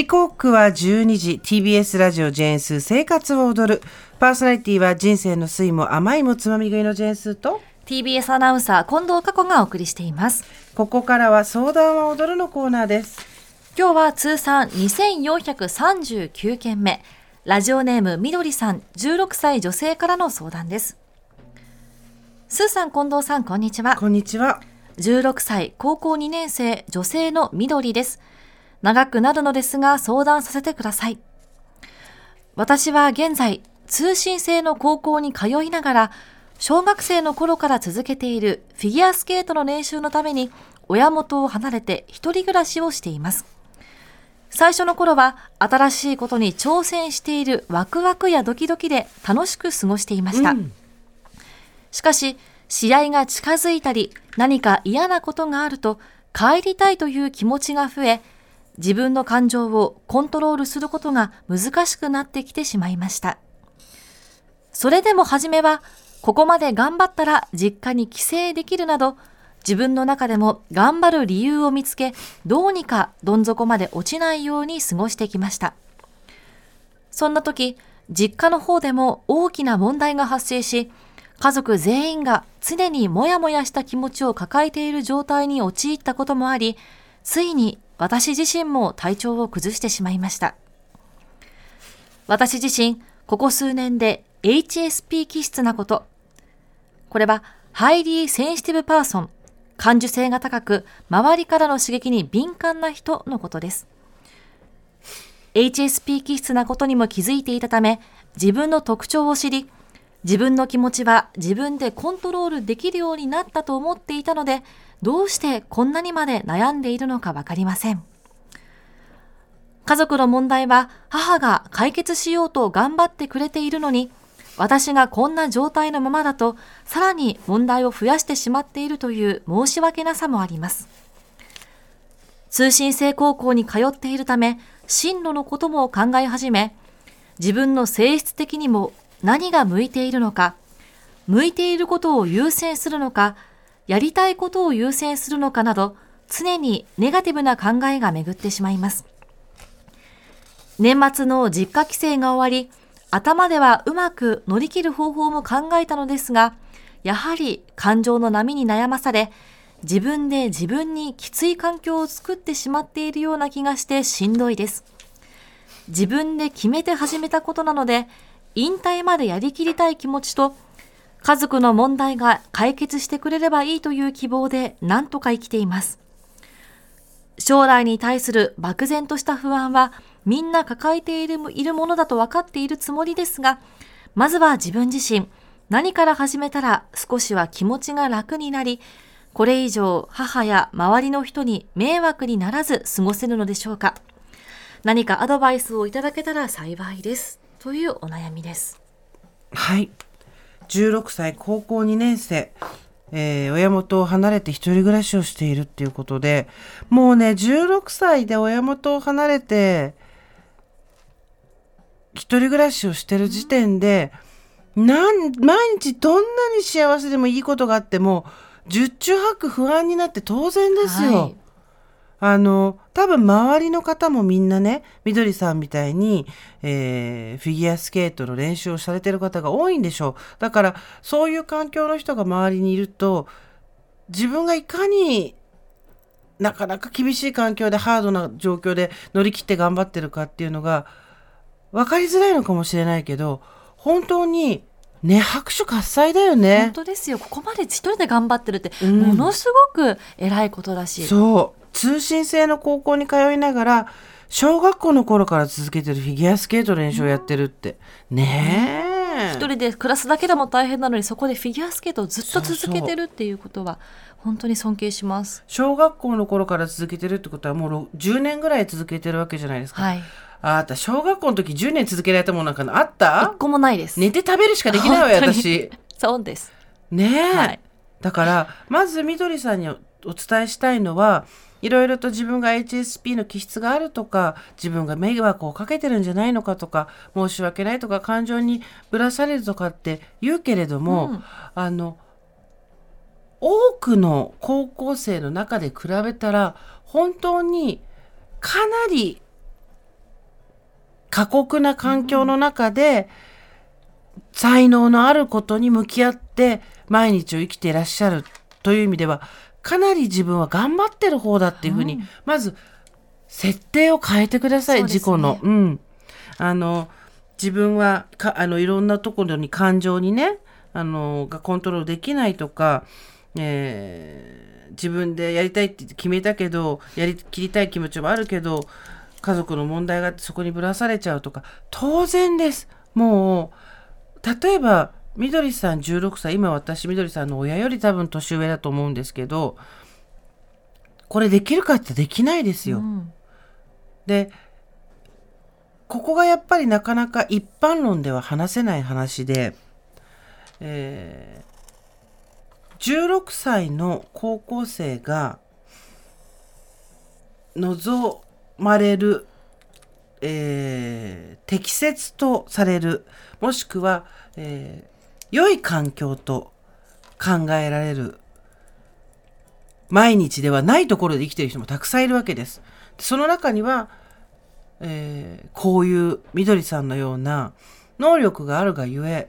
時刻は12時。TBS ラジオジェーンスー生活を踊る。パーソナリティは人生の酸いも甘いもつまみ食いのジェーンスーと TBS アナウンサー近藤佳子がお送りしています。ここからは相談は踊るのコーナーです。今日は通算2439件目。ラジオネームみどりさん16歳女性からの相談です。スーさん近藤さんこんにちは。こんにちは。16歳高校2年生女性のみどりです長くなるのですが相談させてください。私は現在通信制の高校に通いながら小学生の頃から続けているフィギュアスケートの練習のために親元を離れて一人暮らしをしています。最初の頃は新しいことに挑戦しているワクワクやドキドキで楽しく過ごしていました、うん。しかし試合が近づいたり何か嫌なことがあると帰りたいという気持ちが増え自分の感情をコントロールすることが難しくなってきてしまいました。それでも初めはここまで頑張ったら実家に帰省できるなど自分の中でも頑張る理由を見つけどうにかどん底まで落ちないように過ごしてきました。そんな時実家の方でも大きな問題が発生し家族全員が常にもやもやした気持ちを抱えている状態に陥ったこともありついに私自身も体調を崩してしまいました。私自身ここ数年で HSP 気質なこと。これは Highly Sensitive Person 感受性が高く周りからの刺激に敏感な人のことです。HSP 気質なことにも気づいていたため自分の特徴を知り自分の気持ちは自分でコントロールできるようになったと思っていたのでどうしてこんなにまで悩んでいるのかわかりません。家族の問題は母が解決しようと頑張ってくれているのに私がこんな状態のままだとさらに問題を増やしてしまっているという申し訳なさもあります。通信制高校に通っているため進路のことも考え始め自分の性質的にも何が向いているのか向いていることを優先するのかやりたいことを優先するのかなど常にネガティブな考えが巡ってしまいます。年末の実家帰省が終わり頭ではうまく乗り切る方法も考えたのですがやはり感情の波に悩まされ自分で自分にきつい環境を作ってしまっているような気がしてしんどいです。自分で決めて始めたことなので引退までやりきりたい気持ちと家族の問題が解決してくれればいいという希望で何とか生きています。将来に対する漠然とした不安はみんな抱えているいるものだと分かっているつもりですがまずは自分自身何から始めたら少しは気持ちが楽になりこれ以上母や周りの人に迷惑にならず過ごせるのでしょうか。何かアドバイスをいただけたら幸いです。というお悩みです。はい。16歳高校2年生。えー親元を離れて一人暮らしをしているっていうことで。もうね16歳で親元を離れて一人暮らしをしてる時点で、なん毎日どんなに幸せでもいいことがあっても十中八九不安になって当然ですよ。はい。あの多分周りの方もみんなねみどりさんみたいに、えーフィギュアスケートの練習をされてる方が多いんでしょう。だからそういう環境の人が周りにいると自分がいかになかなか厳しい環境でハードな状況で乗り切って頑張ってるかっていうのが分かりづらいのかもしれないけど本当にね拍手喝采だよ本ね。当ですよ。ここまで一人で頑張ってるってうん。ものすごく偉いことだし、そう通信制の高校に通いながら小学校の頃から続けてるフィギュアスケートの練習をやってるって。ねえ。一人で暮らすだけでも大変なのにそこでフィギュアスケートをずっと続けてるっていうことは本当に尊敬します。小学校の頃から続けてるってことはもうろ10年ぐらい続けてるわけじゃないですか、はい。あなた。小学校の時10年続けられたものなんかあった？一個もないです。寝て食べるしかできないわよ私。そうです。ねえ、はい。だからまずみどりさんにおお伝えしたいのはいろいろと自分が HSP の気質があるとか自分が迷惑をかけてるんじゃないのかとか申し訳ないとか感情にぶらされるとかって言うけれども、うん。あの多くの高校生の中で比べたら本当にかなり過酷な環境の中で、才能のあることに向き合って毎日を生きていらっしゃるという意味ではかなり自分は頑張ってる方だっていうふうに、うんまず設定を変えてください、ね自己の。うん。あの自分はかあのいろんなところに感情にねあのがコントロールできないとか、えー自分でやりたいって決めたけどやりきりたい気持ちもあるけど家族の問題があってそこにぶらされちゃうとか当然ですもう例えばみどりさん16歳今私みどりさんの親より多分年上だと思うんですけどこれできるかってできないですよ。うんでここがやっぱりなかなか一般論では話せない話で、えー16歳の高校生が望まれる、えー適切とされるもしくは、えー良い環境と考えられる毎日ではないところで生きている人もたくさんいるわけです。その中には、えーこういうみどりさんのような能力があるがゆえ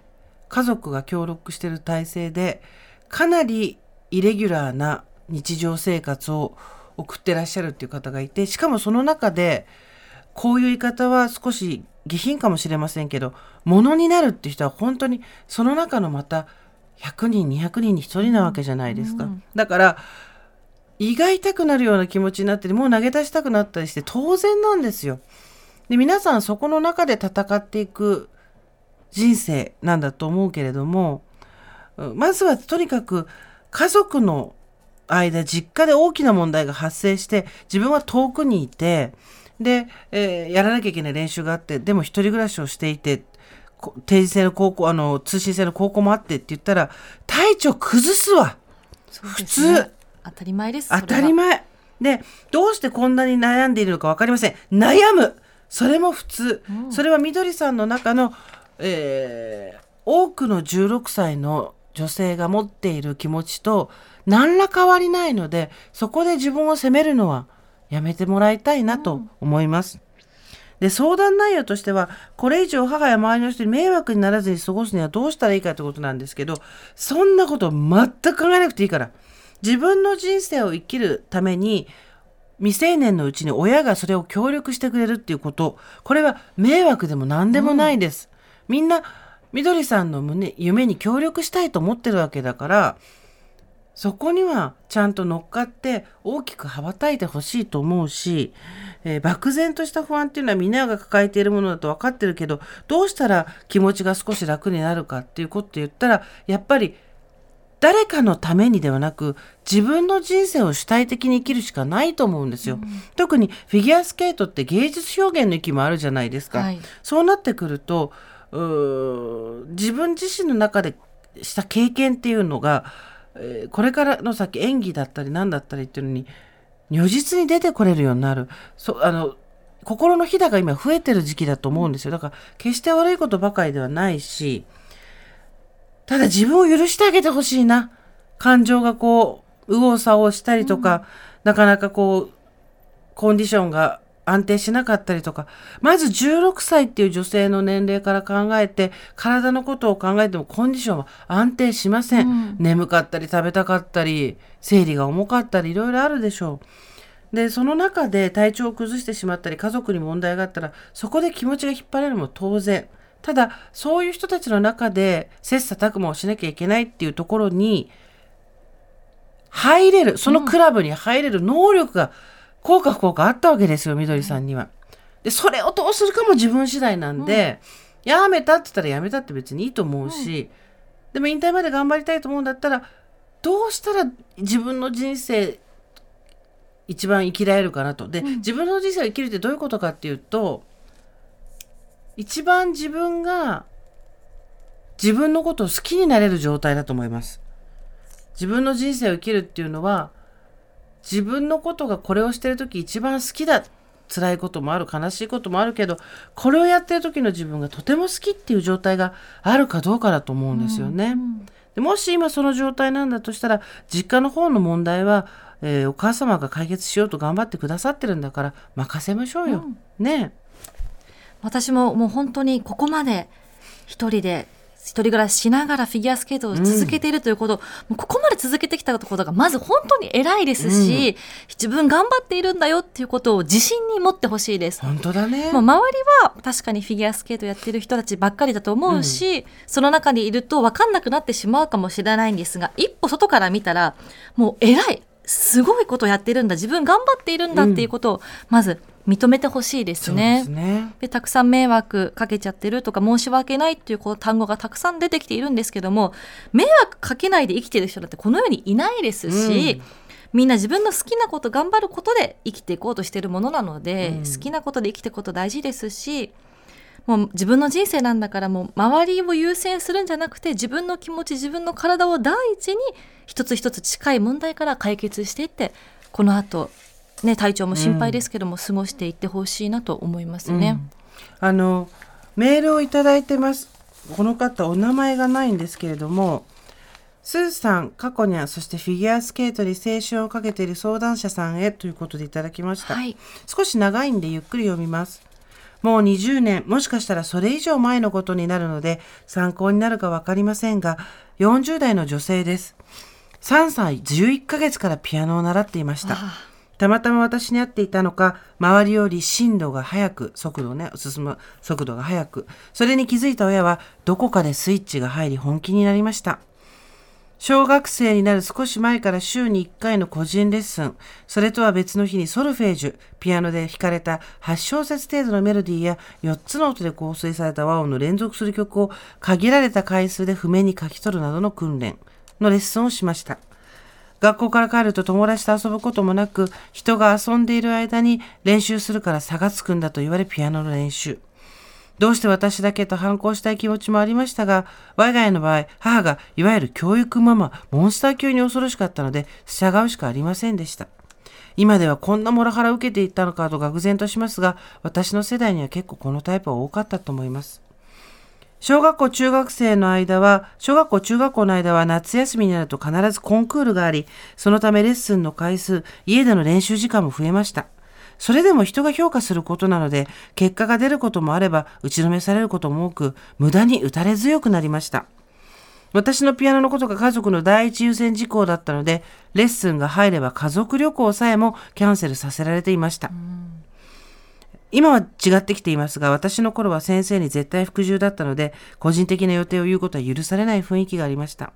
家族が協力してる体制でかなりイレギュラーな日常生活を送ってらっしゃるっていう方がいてしかもその中でこういう言い方は少し下品かもしれませんけどものになるって人は本当にその中のまた100人200人に1人なわけじゃないですか。うんだから胃が痛くなるような気持ちになってもう投げ出したくなったりして当然なんですよ。で皆さんそこの中で戦っていく人生なんだと思うけれどもうんまずはとにかく家族の間実家で大きな問題が発生して自分は遠くにいてで、えーやらなきゃいけない練習があってでも一人暮らしをしていてこ定時制の高校あの通信制の高校もあってって言ったら体調崩すわ。すね。普通。当たり前です。当たり前。でどうしてこんなに悩んでいるのか分かりません。悩む。それも普通、うん。それはみどりさんの中の、えー多くの16歳の女性が持っている気持ちと何ら変わりないのでそこで自分を責めるのはやめてもらいたいなと思います。で相談内容としてはこれ以上母や周りの人に迷惑にならずに過ごすにはどうしたらいいかってことなんですけどそんなこと全く考えなくていいから自分の人生を生きるために未成年のうちに親がそれを協力してくれるっていうことこれは迷惑でも何でもないです、みんなみどりさんの胸夢に協力したいと思ってるわけだからそこにはちゃんと乗っかって大きく羽ばたいてほしいと思うし、えー漠然とした不安っていうのはみんなが抱えているものだと分かってるけどどうしたら気持ちが少し楽になるかっていうこと言ったらやっぱり誰かのためにではなく自分の人生を主体的に生きるしかないと思うんですよ。特にフィギュアスケートって芸術表現の域もあるじゃないですか。はいそうなってくると自分自身の中でした経験っていうのが、えーこれからの先演技だったり何だったりっていうのに如実に出てこれるようになる。そあの心のひだが今増えてる時期だと思うんですよ。だから決して悪いことばかりではないしただ自分を許してあげてほしいな。感情がこう右往左往したりとか、なかなかこうコンディションが安定しなかったりとか、まず16歳っていう女性の年齢から考えて、体のことを考えてもコンディションは安定しません。うん眠かったり食べたかったり、生理が重かったり、いろいろあるでしょう。で、その中で体調を崩してしまったり、家族に問題があったら、そこで気持ちが引っ張れるのも当然。ただ、そういう人たちの中で、切磋琢磨をしなきゃいけないっていうところに、入れる、そのクラブに入れる能力が、効果不効果あったわけですよ、みどりさんには。で、それをどうするかも自分次第なんで、やめたって言ったらやめたって別にいいと思うし、でも引退まで頑張りたいと思うんだったら、どうしたら自分の人生一番生きられるかなと。で、自分の人生を生きるってどういうことかっていうと、一番自分が自分のことを好きになれる状態だと思います。自分の人生を生きるっていうのは、自分のことがこれをしてる時一番好きだ。辛いこともある、悲しいこともあるけど、これをやってる時の自分がとても好きっていう状態があるかどうかだと思うんですよね。でもし今その状態なんだとしたら、実家の方の問題は、えーお母様が解決しようと頑張ってくださってるんだから、任せましょうよ。ね私ももう本当にここまで一人で一人暮らししながらフィギュアスケートを続けているということ、もうここまで続けてきたことがまず本当に偉いですし、自分頑張っているんだよっていうことを自信に持ってほしいです。本当だね。もう周りは確かにフィギュアスケートやってる人たちばっかりだと思うし、その中にいると分かんなくなってしまうかもしれないんですが一歩外から見たらもう偉いすごいことやってるんだ自分頑張っているんだっていうことをまず認めてほしいですね。ですね。でたくさん迷惑かけちゃってるとか申し訳ないっていうこう単語がたくさん出てきているんですけども迷惑かけないで生きてる人だってこの世にいないですし、うんみんな自分の好きなこと頑張ることで生きていこうとしてるものなので、うん好きなことで生きていくこと大事ですしもう自分の人生なんだからもう周りを優先するんじゃなくて自分の気持ち自分の体を第一に一つ一つ近い問題から解決していってこの後ね体調も心配ですけども、過ごしていってほしいなと思いますね。あのメールをいただいてます。この方お名前がないんですけれども、スーさん、過去にはそしてフィギュアスケートに青春をかけている相談者さんへということでいただきました。はい少し長いんでゆっくり読みます。もう20年、もしかしたらそれ以上前のことになるので参考になるかわかりませんが、40代の女性です。3歳11ヶ月からピアノを習っていました。たまたま私に会っていたのか、周りより進度が速く、速度ね、進む速度が速く、それに気づいた親は、どこかでスイッチが入り本気になりました。小学生になる少し前から週に1回の個人レッスン、それとは別の日にソルフェージュ、ピアノで弾かれた8小節程度のメロディーや4つの音で構成された和音の連続する曲を限られた回数で譜面に書き取るなどの訓練のレッスンをしました。学校から帰ると友達と遊ぶこともなく、人が遊んでいる間に練習するから差がつくんだと言われピアノの練習。どうして私だけと反抗したい気持ちもありましたが、我が家の場合、母がいわゆる教育ママ、モンスター級に恐ろしかったので、従うしかありませんでした。今ではこんなモラハラを受けていったのかと愕然としますが、私の世代には結構このタイプは多かったと思います。小学校中学生の間は、小学校中学校の間は夏休みになると必ずコンクールがあり、そのためレッスンの回数、家での練習時間も増えました。それでも人が評価することなので、結果が出ることもあれば、打ちのめされることも多く、無駄に打たれ強くなりました。私のピアノのことが家族の第一優先事項だったので、レッスンが入れば家族旅行さえもキャンセルさせられていました。今は違ってきていますが、私の頃は先生に絶対服従だったので、個人的な予定を言うことは許されない雰囲気がありました。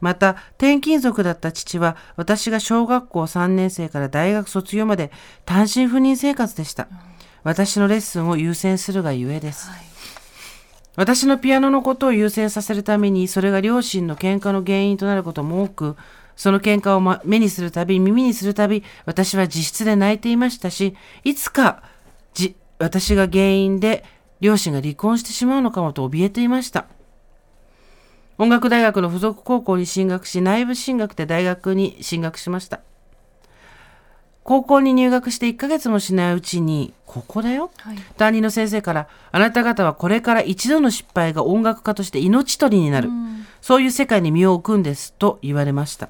また、転勤族だった父は、私が小学校3年生から大学卒業まで単身赴任生活でした。私のレッスンを優先するがゆえです。私のピアノのことを優先させるために、それが両親の喧嘩の原因となることも多く、その喧嘩を、ま、目にするたび、耳にするたび、私は自室で泣いていましたし、いつか、じ、私が原因で両親が離婚してしまうのかもと怯えていました。音楽大学の附属高校に進学し、内部進学で大学に進学しました。高校に入学して1ヶ月もしないうちに、ここだよ？はい担任の先生から、あなた方はこれから一度の失敗が音楽家として命取りになる。そういう世界に身を置くんです。と言われました。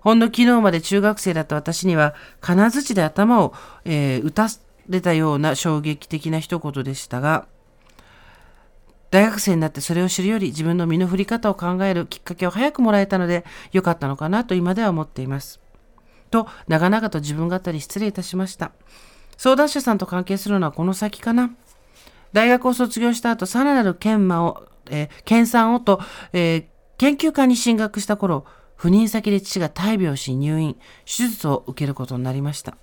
ほんの昨日まで中学生だった私には、金槌で頭を、えー打たれたような衝撃的な一言でしたが、大学生になってそれを知るより自分の身の振り方を考えるきっかけを早くもらえたので良かったのかなと今では思っています。と、長々と自分語り失礼いたしました。相談者さんと関係するのはこの先かな。大学を卒業した後、さらなる研磨を、えー研鑽をと、えー研究科に進学した頃、赴任先で父が大病し入院、手術を受けることになりました。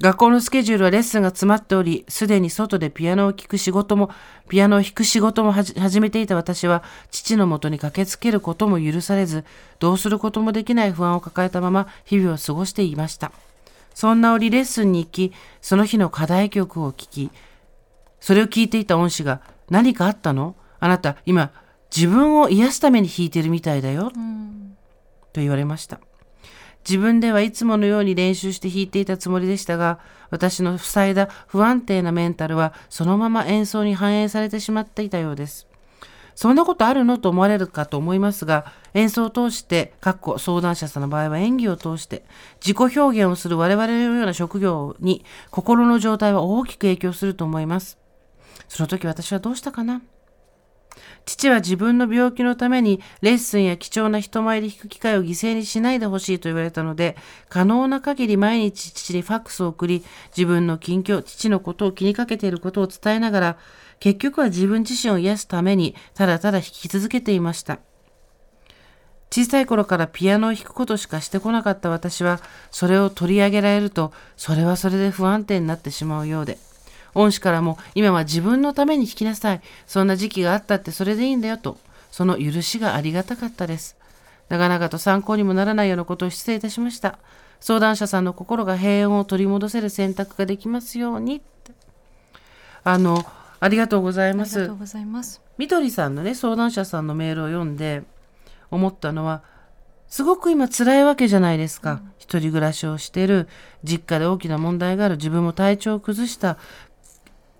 学校のスケジュールはレッスンが詰まっており、すでに外でピアノを聴く仕事も、ピアノを弾く仕事もはじ始めていた私は、父のもとに駆けつけることも許されず、どうすることもできない不安を抱えたまま日々を過ごしていました。そんな折レッスンに行き、その日の課題曲を聴き、それを聞いていた恩師が、何かあったの？あなた、今、自分を癒すために弾いてるみたいだよ。と言われました。自分ではいつものように練習して弾いていたつもりでしたが、私の塞いだ不安定なメンタルはそのまま演奏に反映されてしまっていたようです。そんなことあるのと思われるかと思いますが、演奏を通して、かっこ相談者さんの場合は演技を通して、自己表現をする我々のような職業に心の状態は大きく影響すると思います。その時私はどうしたかな？父は自分の病気のためにレッスンや貴重な人前で弾く機会を犠牲にしないでほしいと言われたので、可能な限り毎日父にファックスを送り、自分の近況、父のことを気にかけていることを伝えながら、結局は自分自身を癒すために、ただただ弾き続けていました。小さい頃からピアノを弾くことしかしてこなかった私は、それを取り上げられると、それはそれで不安定になってしまうようで。恩師からも、今は自分のために弾きなさい。そんな時期があったってそれでいいんだよと、その許しがありがたかったです。長々と参考にもならないようなことを失礼いたしました。相談者さんの心が平穏を取り戻せる選択ができますように。あの、ありがとうございますありがとう。ございます。みどりさんのね、相談者さんのメールを読んで思ったのは、すごく今辛いわけじゃないですか。一人暮らしをしてる、実家で大きな問題がある、自分も体調を崩した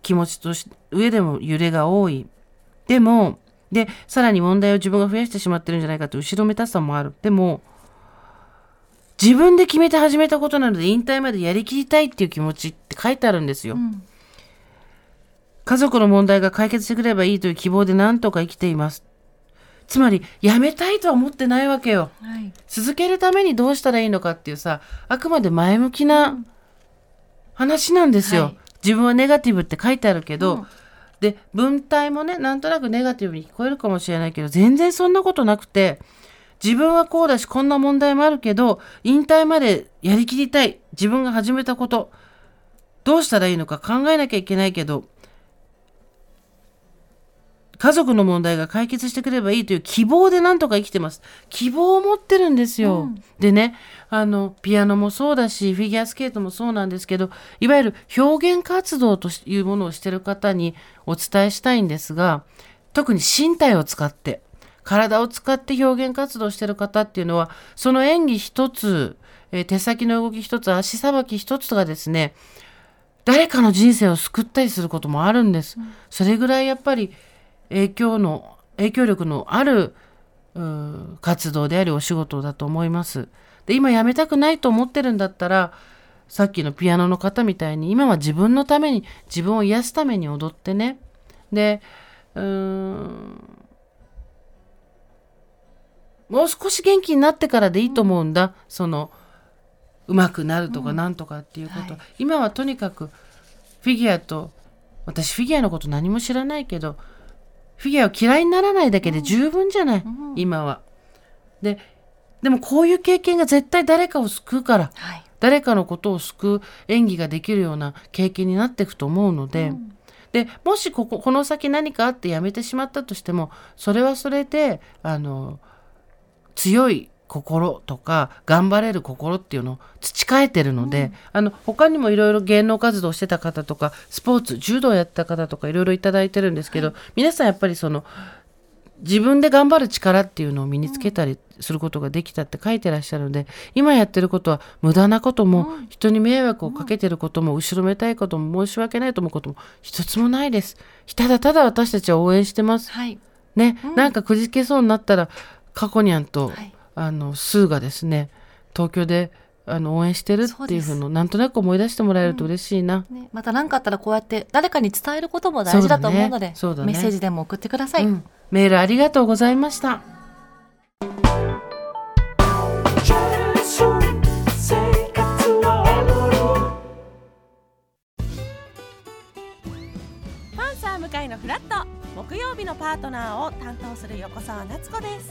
気持ちとし上でも揺れが多い。でも、で、さらに問題を自分が増やしてしまってるんじゃないかと後ろめたさもある。でも、自分で決めて始めたことなので引退までやりきりたいっていう気持ちって書いてあるんですよ。うん家族の問題が解決してくればいいという希望で何とか生きています。つまり、やめたいとは思ってないわけよ。はい。続けるためにどうしたらいいのかっていうさ、あくまで前向きな話なんですよ。はい自分はネガティブって書いてあるけど、うんで、文体もね、なんとなくネガティブに聞こえるかもしれないけど、全然そんなことなくて、自分はこうだし、こんな問題もあるけど、引退までやりきりたい。自分が始めたこと、どうしたらいいのか考えなきゃいけないけど、家族の問題が解決してくればいいという希望でなんとか生きてます。希望を持ってるんですよ。うんでね、あの、ピアノもそうだし、フィギュアスケートもそうなんですけど、いわゆる表現活動というものをしてる方にお伝えしたいんですが、特に身体を使って、体を使って表現活動してる方っていうのは、その演技一つ、えー手先の動き一つ、足さばき一つがですね、誰かの人生を救ったりすることもあるんです。それぐらいやっぱり影響の、影響力のある活動でありお仕事だと思います。で、今やめたくないと思ってるんだったら、さっきのピアノの方みたいに、今は自分のために、自分を癒すために踊ってね。で、うーん、もう少し元気になってからでいいと思うんだ。その、上手くなるとかなんとかっていうこと。はい今はとにかく、フィギュアと、私フィギュアのこと何も知らないけど、フィギュアを嫌いにならないだけで十分じゃない、うん今は。で、でもこういう経験が絶対誰かを救うから、はい。誰かのことを救う演技ができるような経験になっていくと思うので、うんでもしこここの先何かあってやめてしまったとしてもそれはそれであの強い心とか頑張れる心っていうのを培えてるので、あの他にもいろいろ芸能活動してた方とかスポーツ柔道やった方とかいろいろいただいてるんですけど、皆さんやっぱりその自分で頑張る力っていうのを身につけたりすることができたって書いてらっしゃるので、今やってることは無駄なことも、人に迷惑をかけてることも、後ろめたいことも申し訳ないと思うことも一つもないです。ただただ私たちは応援してます。はい。ね、なんかくじけそうになったら、過去にゃんと、はいあの、スーがですね、東京であの応援してるっていうふそううのなんとなく思い出してもらえると嬉しいな。ね、また何かあったらこうやって誰かに伝えることも大事だと思うので、そうだね。ね。メッセージでも送ってください。うん。メールありがとうございました。パンサー向かいのフラット。木曜日のパートナーを担当する横澤夏子です